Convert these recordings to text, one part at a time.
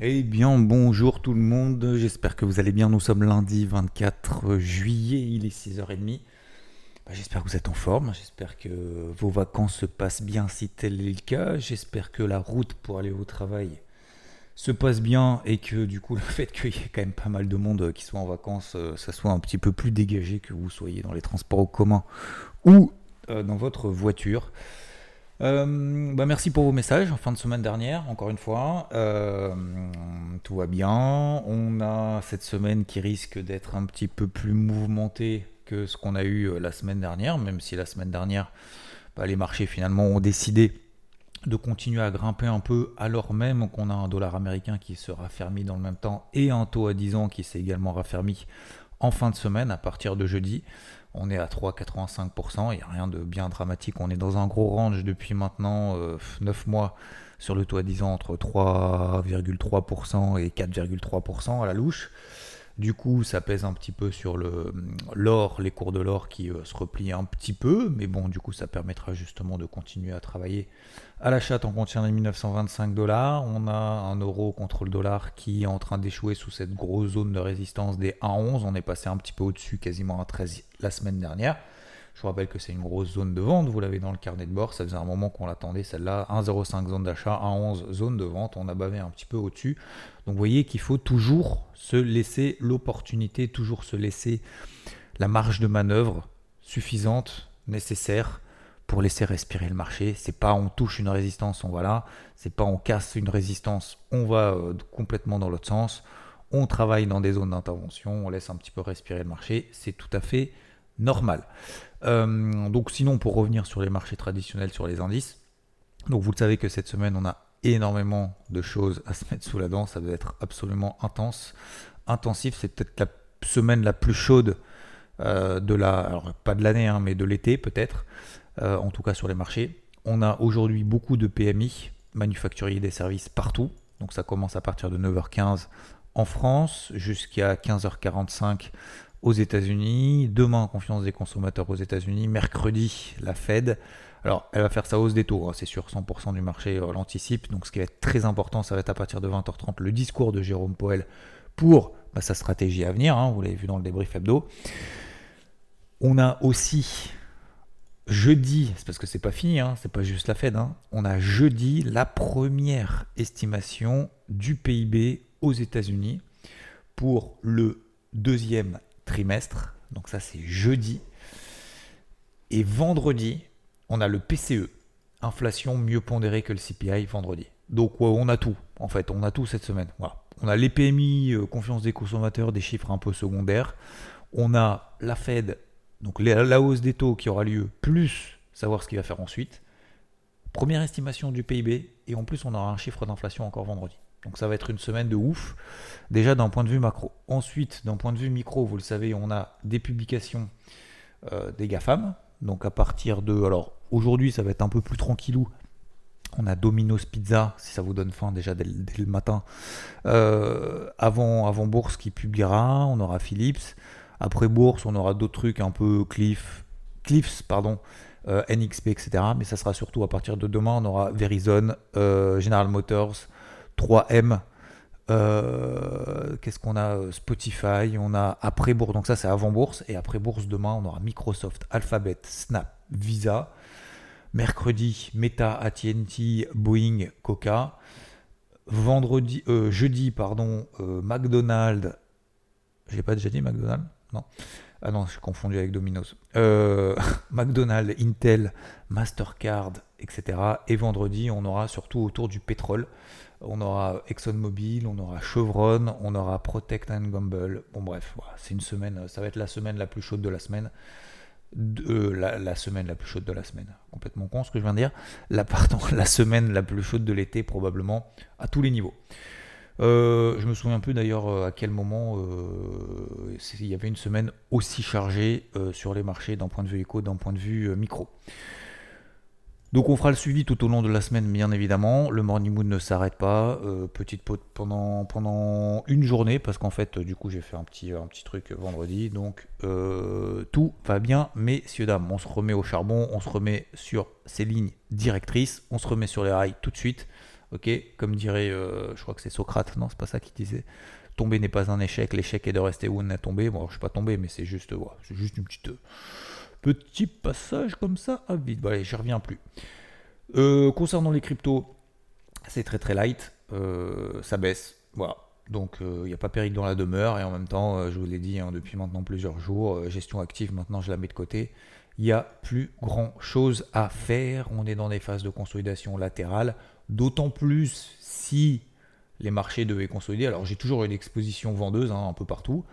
Eh bien, bonjour tout le monde, j'espère que vous allez bien. Nous sommes lundi 24 juillet, il est 6h30. Bah, j'espère que vous êtes en forme, j'espère que vos vacances se passent bien si tel est le cas. J'espère que la route pour aller au travail se passe bien et que du coup le fait qu'il y ait quand même pas mal de monde qui soit en vacances, euh, ça soit un petit peu plus dégagé que vous soyez dans les transports en commun ou euh, dans votre voiture. Euh, bah merci pour vos messages en fin de semaine dernière, encore une fois. Euh, tout va bien. On a cette semaine qui risque d'être un petit peu plus mouvementée que ce qu'on a eu euh, la semaine dernière, même si la semaine dernière, bah, les marchés finalement ont décidé de continuer à grimper un peu alors même qu'on a un dollar américain qui se raffermit dans le même temps et un taux à 10 ans qui s'est également raffermi en fin de semaine à partir de jeudi. On est à 3,85%, il n'y a rien de bien dramatique. On est dans un gros range depuis maintenant 9 euh, mois sur le taux à 10 ans entre 3,3% et 4,3% à la louche. Du coup, ça pèse un petit peu sur l'or, les cours de l'or qui euh, se replient un petit peu, mais bon, du coup, ça permettra justement de continuer à travailler à l'achat en contient les 1925 dollars. On a un euro contre le dollar qui est en train d'échouer sous cette grosse zone de résistance des 1,11. On est passé un petit peu au-dessus, quasiment à 13 la semaine dernière. Je vous rappelle que c'est une grosse zone de vente, vous l'avez dans le carnet de bord, ça faisait un moment qu'on l'attendait, celle-là, 1,05 zone d'achat, 1,11 zone de vente, on a bavé un petit peu au-dessus. Donc vous voyez qu'il faut toujours se laisser l'opportunité, toujours se laisser la marge de manœuvre suffisante, nécessaire pour laisser respirer le marché. C'est pas on touche une résistance, on va là, c'est pas on casse une résistance, on va euh, complètement dans l'autre sens. On travaille dans des zones d'intervention, on laisse un petit peu respirer le marché, c'est tout à fait normal. Euh, donc sinon, pour revenir sur les marchés traditionnels, sur les indices, donc vous le savez que cette semaine, on a énormément de choses à se mettre sous la dent, ça doit être absolument intense, intensif, c'est peut-être la semaine la plus chaude euh, de la, alors l'année, hein, mais de l'été peut-être, euh, en tout cas sur les marchés. On a aujourd'hui beaucoup de PMI, manufacturiers des services partout, donc ça commence à partir de 9h15 en France jusqu'à 15h45 aux États-Unis. Demain, confiance des consommateurs aux États-Unis. Mercredi, la Fed. Alors, elle va faire sa hausse des taux, hein, c'est sûr, 100% du marché euh, l'anticipe. Donc, ce qui va être très important, ça va être à partir de 20h30 le discours de Jérôme Powell pour bah, sa stratégie à venir. Hein, vous l'avez vu dans le débrief hebdo. On a aussi jeudi, c'est parce que c'est pas fini, hein, c'est pas juste la Fed. on a jeudi la première estimation du PIB aux États-Unis pour le deuxième trimestre. Donc ça c'est jeudi. Et vendredi, on a le PCE, inflation mieux pondérée que le CPI vendredi. Donc on a tout, en fait, on a tout cette semaine. On a les PMI, euh, confiance des consommateurs, des chiffres un peu secondaires. On a la Fed, donc la hausse des taux qui aura lieu, plus savoir ce qu'il va faire ensuite. Première estimation du PIB, et en plus on aura un chiffre d'inflation encore vendredi. Donc ça va être une semaine de ouf, déjà d'un point de vue macro. Ensuite, d'un point de vue micro, vous le savez, on a des publications euh, des GAFAM. Donc à partir de... Alors aujourd'hui, ça va être un peu plus tranquillou. On a Domino's Pizza, si ça vous donne faim déjà dès, le matin. Euh, avant, avant Bourse qui publiera, on aura Philips. Après Bourse, on aura d'autres trucs un peu Cliff, Cliffs, pardon, euh, NXP, etc. Mais ça sera surtout à partir de demain, on aura Verizon, General Motors, 3M. Euh, qu'est-ce qu'on a euh, Spotify, on a après bourse, donc ça c'est avant bourse, et après bourse demain on aura Microsoft, Alphabet, Snap, Visa. Mercredi, Meta, AT&T, Boeing, Coca. Vendredi, euh, jeudi, pardon, McDonald's. J'ai pas déjà dit McDonald's? Non. Ah non, je suis confondu avec Domino's. McDonald's, Intel, Mastercard, etc. Et vendredi, on aura surtout autour du pétrole on aura ExxonMobil, on aura Chevron, on aura Protect and Gamble. Bon bref, c'est une semaine, ça va être la semaine la plus chaude de la semaine. Euh, la, semaine la plus chaude de la semaine. Complètement con ce que je viens de dire. La semaine la plus chaude de l'été probablement à tous les niveaux. Euh, je me souviens peu d'ailleurs euh, à quel moment il y avait une semaine aussi chargée sur les marchés d'un point de vue éco, d'un point de vue micro. Donc on fera le suivi tout au long de la semaine, bien évidemment. Le morning mood ne s'arrête pas. Euh, petite pause pendant, une journée, parce qu'en fait, du coup, j'ai fait un petit, truc vendredi. Donc euh, tout va bien, messieurs, dames. On se remet au charbon, on se remet sur ces lignes directrices, on se remet sur les rails tout de suite. Ok, comme dirait, euh, je crois que c'est Socrate, non, c'est pas ça qu'il disait. Tomber n'est pas un échec, l'échec est de rester où on est tombé. Bon, je suis pas tombé, mais c'est juste, voilà, c'est juste une petite petit passage comme ça à vide. Bon, j'y reviens plus. concernant les cryptos, c'est très très light, ça baisse, voilà. Donc il n'y a pas péril dans la demeure et en même temps, je vous l'ai dit hein, depuis maintenant plusieurs jours, gestion active, maintenant je la mets de côté il n'y a plus grand chose à faire. On est dans des phases de consolidation latérale, d'autant plus si les marchés devaient consolider. Alors j'ai toujours une exposition vendeuse hein, un peu partout.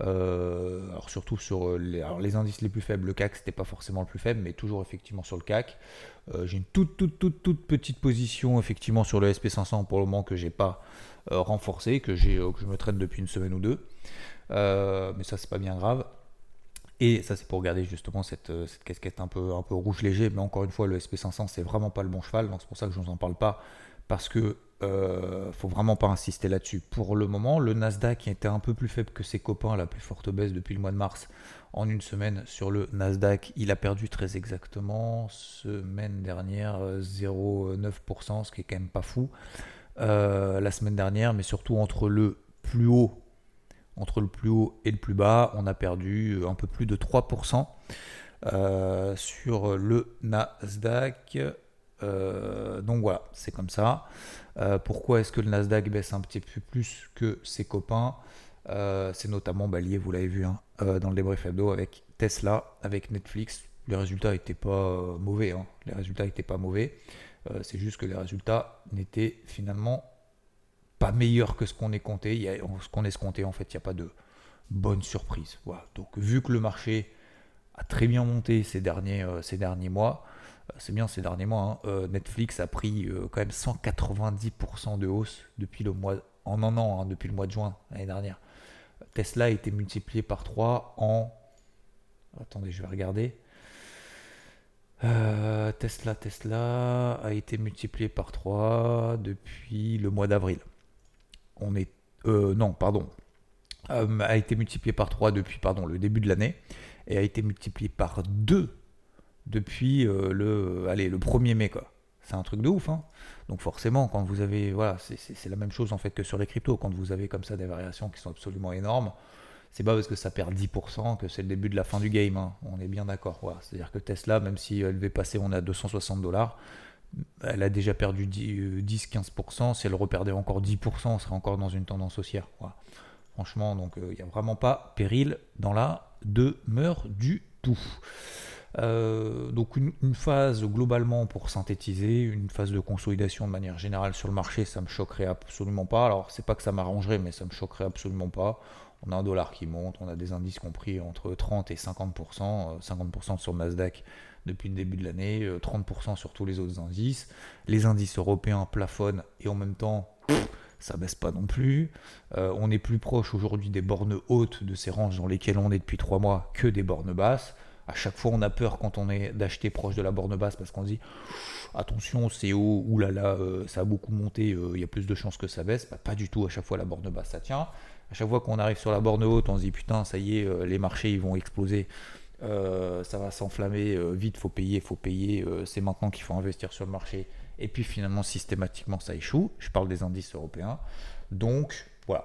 Euh, alors surtout sur les, indices les plus faibles, le CAC c'était pas forcément le plus faible, mais toujours effectivement sur le CAC. Euh, j'ai une toute toute toute toute petite position effectivement sur le SP500 pour le moment que j'ai pas euh, renforcé, que je me traite depuis une semaine ou deux. mais ça c'est pas bien grave. Et ça, c'est pour regarder justement cette, euh, cette, casquette un peu, un peu rouge léger. Mais encore une fois, le SP500, c'est vraiment pas le bon cheval. Donc c'est pour ça que je ne vous en parle pas. Parce que euh, faut vraiment pas insister là-dessus. Pour le moment, le Nasdaq était un peu plus faible que ses copains, la plus forte baisse depuis le mois de mars, en une semaine sur le Nasdaq, il a perdu très exactement semaine dernière 0,9%, ce qui est quand même pas fou. Euh, la semaine dernière, mais surtout entre le plus haut entre le plus haut et le plus bas, on a perdu un peu plus de 3% euh, sur le Nasdaq. Euh, donc voilà, c'est comme ça. Euh, pourquoi est-ce que le Nasdaq baisse un petit peu plus que ses copains? C'est notamment bah, lié, vous l'avez vu, hein, dans le débrief hebdo avec Tesla, avec Netflix. Les résultats n'étaient pas mauvais. Hein. Les résultats n'étaient pas mauvais. c'est juste que les résultats n'étaient finalement pas meilleur que ce qu'on est compté. Il y a, ce qu'on est compté, en fait, il n'y a pas de bonne surprise. Voilà. Donc, vu que le marché a très bien monté ces derniers, euh, ces derniers mois, euh, c'est bien ces derniers mois, hein, euh, Netflix a pris quand même 190% de hausse depuis le mois, en un an, hein, depuis le mois de juin l'année dernière. Tesla a été multiplié par 3 en. Attendez, je vais regarder. Tesla, Tesla a été multiplié par 3 depuis le mois d'avril on est. Euh, non, pardon. Euh, a été multiplié par 3 depuis pardon, le début de l'année et a été multiplié par 2 depuis euh, le, allez, le 1er mai. C'est un truc de ouf. Hein. Donc forcément, quand vous avez... Voilà, c'est, la même chose en fait que sur les cryptos. Quand vous avez comme ça des variations qui sont absolument énormes, c'est pas parce que ça perd 10% que c'est le début de la fin du game. Hein. On est bien d'accord. C'est-à-dire que Tesla, même si elle devait passer, on a 260 dollars, elle a déjà perdu 10-15%. Si elle reperdait encore 10%, on serait encore dans une tendance haussière. Franchement, donc il euh, n'y a vraiment pas péril dans la demeure du tout. Euh, donc une, phase globalement pour synthétiser, une phase de consolidation de manière générale sur le marché, ça me choquerait absolument pas. Alors c'est pas que ça m'arrangerait, mais ça me choquerait absolument pas. On a un dollar qui monte, on a des indices compris entre 30 et 50%, 50% euh, sur le Nasdaq depuis le début de l'année, 30% euh, sur tous les autres indices. Les indices européens plafonnent et en même temps, ça baisse pas non plus. Euh, on est plus proche aujourd'hui des bornes hautes de ces ranges dans lesquelles on est depuis 3 mois que des bornes basses. À chaque fois, on a peur quand on est d'acheter proche de la borne basse parce qu'on se dit attention, c'est haut, oulala, euh, ça a beaucoup monté, il y a plus de chances que ça baisse. Bah, pas du tout, à chaque fois, la borne basse, ça tient. À chaque fois qu'on arrive sur la borne haute, on se dit putain, ça y est, les marchés ils vont exploser. Euh, ça va s'enflammer, euh, vite, faut payer, faut payer, euh, c'est maintenant qu'il faut investir sur le marché. Et puis finalement, systématiquement, ça échoue. Je parle des indices européens. Donc, voilà.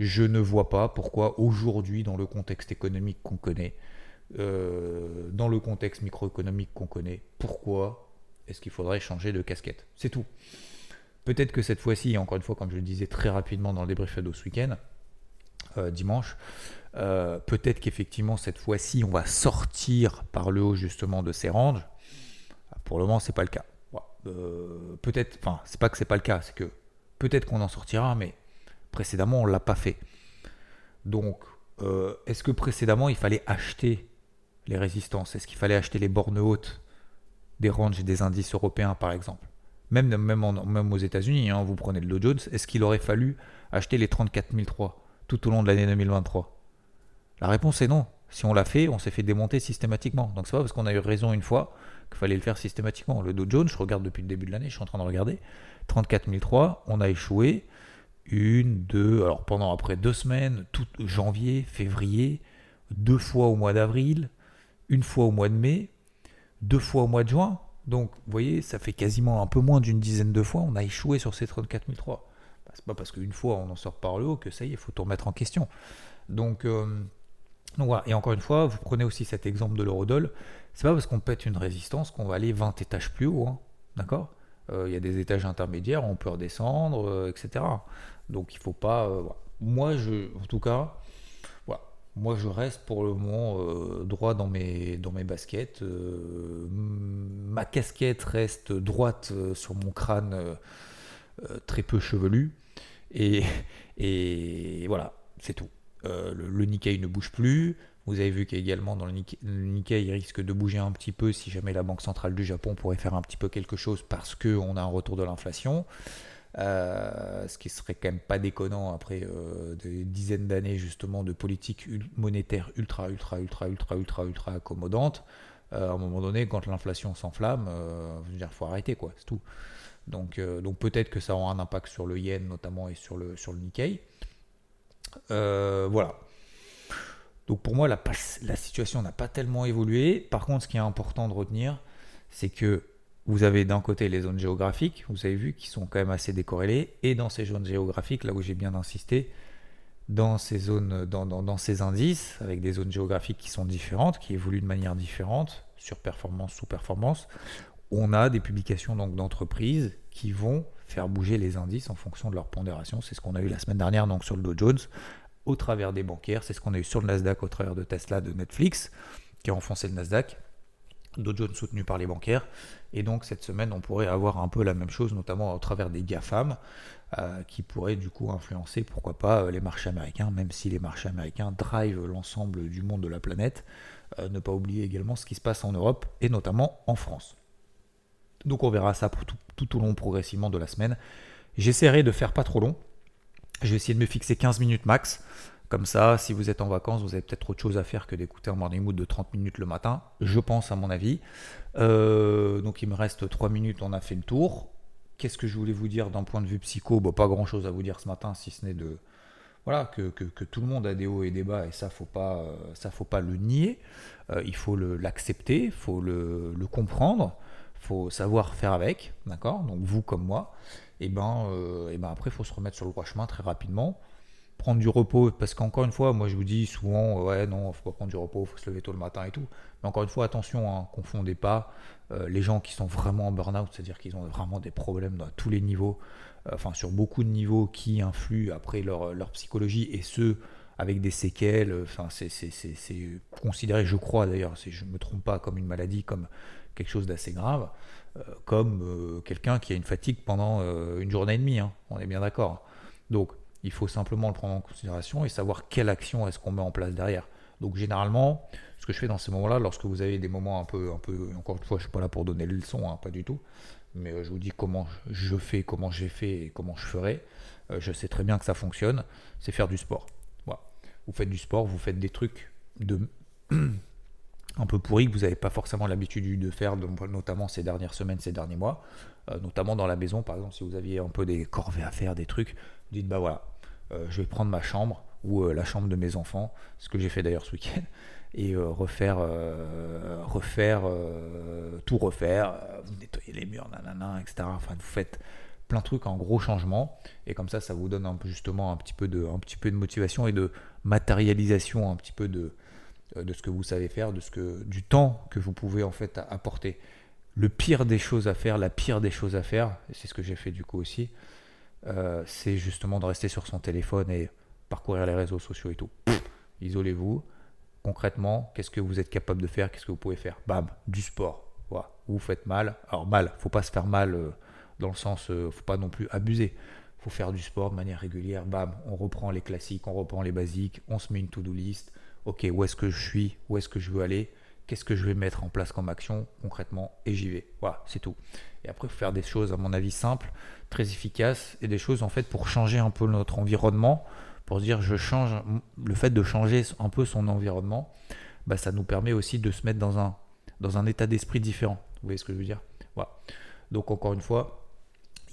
Je ne vois pas pourquoi aujourd'hui, dans le contexte économique qu'on connaît, dans le contexte microéconomique qu'on connaît, pourquoi est-ce qu'il faudrait changer de casquette? C'est tout. Peut-être que cette fois-ci, encore une fois, comme je le disais très rapidement dans le débrief de ce week-end, dimanche, euh, peut-être qu'effectivement cette fois-ci on va sortir par le haut justement de ces ranges. Pour le moment c'est pas le cas. Euh, peut-être, enfin c'est pas que c'est pas le cas, c'est que peut-être qu'on en sortira, mais précédemment on l'a pas fait. Donc euh, est-ce que précédemment il fallait acheter les résistances Est-ce qu'il fallait acheter les bornes hautes des ranges et des indices européens par exemple? Même, aux États-Unis, hein, vous prenez le Dow Jones, est-ce qu'il aurait fallu acheter les 34 003 tout au long de l'année 2023 la réponse est non. Si on l'a fait, on s'est fait démonter systématiquement. Donc c'est pas parce qu'on a eu raison une fois qu'il fallait le faire systématiquement. Le Dow Jones, je regarde depuis le début de l'année, je suis en train de regarder. 34 003, on a échoué. Une, deux, alors pendant après deux semaines, tout janvier, février, deux fois au mois d'avril, une fois au mois de mai, deux fois au mois de juin. Donc, vous voyez, ça fait quasiment un peu moins d'une dizaine de fois, on a échoué sur ces 34 003. Bah, c'est pas parce qu'une fois on en sort par le haut que ça y est, il faut tout remettre en question. Donc, euh, donc voilà. Et encore une fois, vous prenez aussi cet exemple de l'eurodoll. C'est pas parce qu'on pète une résistance qu'on va aller 20 étages plus haut. Hein. D'accord? Euh, Il y a des étages intermédiaires, on peut redescendre, euh, etc. Donc il faut pas. Moi, je, en tout cas, moi, je reste pour le moment euh, droit dans mes, baskets. Euh, ma casquette reste droite euh, sur mon crâne très peu chevelu. Et, voilà, c'est tout. le, le, Nikkei ne bouge plus. Vous avez vu qu'également dans le Nikkei, le Nikkei, il risque de bouger un petit peu si jamais la Banque centrale du Japon pourrait faire un petit peu quelque chose parce qu'on a un retour de l'inflation. Euh, ce qui serait quand même pas déconnant après euh, des dizaines d'années justement de politique monétaire ultra ultra ultra ultra ultra ultra accommodante. Euh, à un moment donné, quand l'inflation s'enflamme, il faut arrêter quoi, c'est tout. Donc, donc peut-être que ça aura un impact sur le yen notamment et sur le, sur le Nikkei. voilà. Donc pour moi, la, la situation n'a pas tellement évolué. Par contre, ce qui est important de retenir, c'est que vous avez d'un côté les zones géographiques, vous avez vu, qui sont quand même assez décorrélées, et dans ces zones géographiques, là où j'ai bien insisté, dans ces indices, avec des zones géographiques qui sont différentes, qui évoluent de manière différente, sur performance, sous performance, on a des publications donc d'entreprises qui vont faire bouger les indices en fonction de leur pondération. C'est ce qu'on a eu la semaine dernière donc sur le Dow Jones, au travers des bancaires. C'est ce qu'on a eu sur le Nasdaq au travers de Tesla, de Netflix, qui a enfoncé le Nasdaq. Dow Jones soutenu par les bancaires. Et donc cette semaine, on pourrait avoir un peu la même chose, notamment au travers des GAFAM, euh, qui pourraient du coup influencer, pourquoi pas, euh, les marchés américains, même si les marchés américains drivent l'ensemble du monde de la planète. Euh, ne pas oublier également ce qui se passe en Europe et notamment en France. Donc on verra ça tout, tout au long progressivement de la semaine. J'essaierai de faire pas trop long. Je vais essayer de me fixer 15 minutes max. Comme ça, si vous êtes en vacances, vous avez peut-être autre chose à faire que d'écouter un morning mood de 30 minutes le matin, je pense à mon avis. Euh, donc il me reste 3 minutes, on a fait le tour. Qu'est-ce que je voulais vous dire d'un point de vue psycho? Bon, Pas grand-chose à vous dire ce matin, si ce n'est de... Voilà, que, tout le monde a des hauts et des bas, et ça, faut pas, ça faut pas le nier. Euh, il faut l'accepter, il faut le, comprendre, il faut savoir faire avec, d'accord? Donc vous comme moi, et ben, euh, et ben après, il faut se remettre sur le droit chemin très rapidement prendre du repos, parce qu'encore une fois, moi je vous dis souvent, euh, ouais, non, faut pas prendre du repos, faut se lever tôt le matin et tout. Mais encore une fois, attention, hein, confondez pas euh, les gens qui sont vraiment en burn-out, c'est-à-dire qu'ils ont vraiment des problèmes dans tous les niveaux, euh, enfin sur beaucoup de niveaux qui influent après leur, leur psychologie et ceux avec des séquelles. Enfin, c'est considéré, je crois d'ailleurs, si je me trompe pas, comme une maladie, comme quelque chose d'assez grave, comme quelqu'un qui a une fatigue pendant une journée et demie. Hein, on est bien d'accord. Donc, il faut simplement le prendre en considération et savoir quelle action est-ce qu'on met en place derrière. Donc généralement, ce que je fais dans ces moments-là, lorsque vous avez des moments un peu, un peu, encore une fois, je suis pas là pour donner les leçons, hein, pas du tout, mais euh, je vous dis comment je fais, comment j'ai fait et comment je ferai. Euh, je sais très bien que ça fonctionne, c'est faire du sport. Vous faites du sport, vous faites des trucs de un peu pourris que vous n'avez pas forcément l'habitude de faire, notamment ces dernières semaines, ces derniers mois, euh, notamment dans la maison, par exemple, si vous aviez un peu des corvées à faire, des trucs, vous dites bah voilà, je vais prendre ma chambre ou euh, la chambre de mes enfants, ce que j'ai fait d'ailleurs ce week-end, et euh, refaire, refaire tout refaire, vous nettoyez les murs, nanana, etc. Enfin, vous faites plein de trucs en gros changement, et comme ça, ça vous donne un justement un petit peu de, un petit peu de motivation et de matérialisation un petit peu de, de ce que vous savez faire, de ce que, du temps que vous pouvez en fait apporter. Le pire des choses à faire, la pire des choses à faire, c'est ce que j'ai fait du coup aussi, euh, c'est justement de rester sur son téléphone et parcourir les réseaux sociaux et tout. Isolez-vous. Concrètement, qu'est-ce que vous êtes capable de faire? Qu'est-ce que vous pouvez faire? Bam, du sport. Voilà. Vous faites mal. Alors mal, faut pas se faire mal euh, dans le sens, euh, faut pas non plus abuser. Faut faire du sport de manière régulière. Bam, on reprend les classiques, on reprend les basiques, on se met une to-do list. Ok, où est-ce que je suis? Où est-ce que je veux aller? Qu'est-ce que je vais mettre en place comme action concrètement Et j'y vais. Voilà, c'est tout. Et après, il faut faire des choses, à mon avis, simples, très efficaces, et des choses, en fait, pour changer un peu notre environnement, pour se dire, je change, le fait de changer un peu son environnement, bah, ça nous permet aussi de se mettre dans un, dans un état d'esprit différent. Vous voyez ce que je veux dire? Voilà. Donc, encore une fois,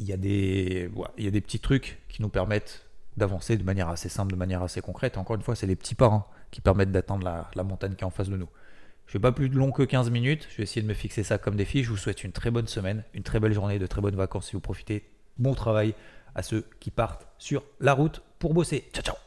il y, a des, il y a des petits trucs qui nous permettent d'avancer de manière assez simple, de manière assez concrète. encore une fois, c'est les petits pas hein, qui permettent d'atteindre la, la montagne qui est en face de nous. Je vais pas plus long que 15 minutes. Je vais essayer de me fixer ça comme défi. Je vous souhaite une très bonne semaine, une très belle journée, de très bonnes vacances si vous profitez. Bon travail à ceux qui partent sur la route pour bosser. Ciao ciao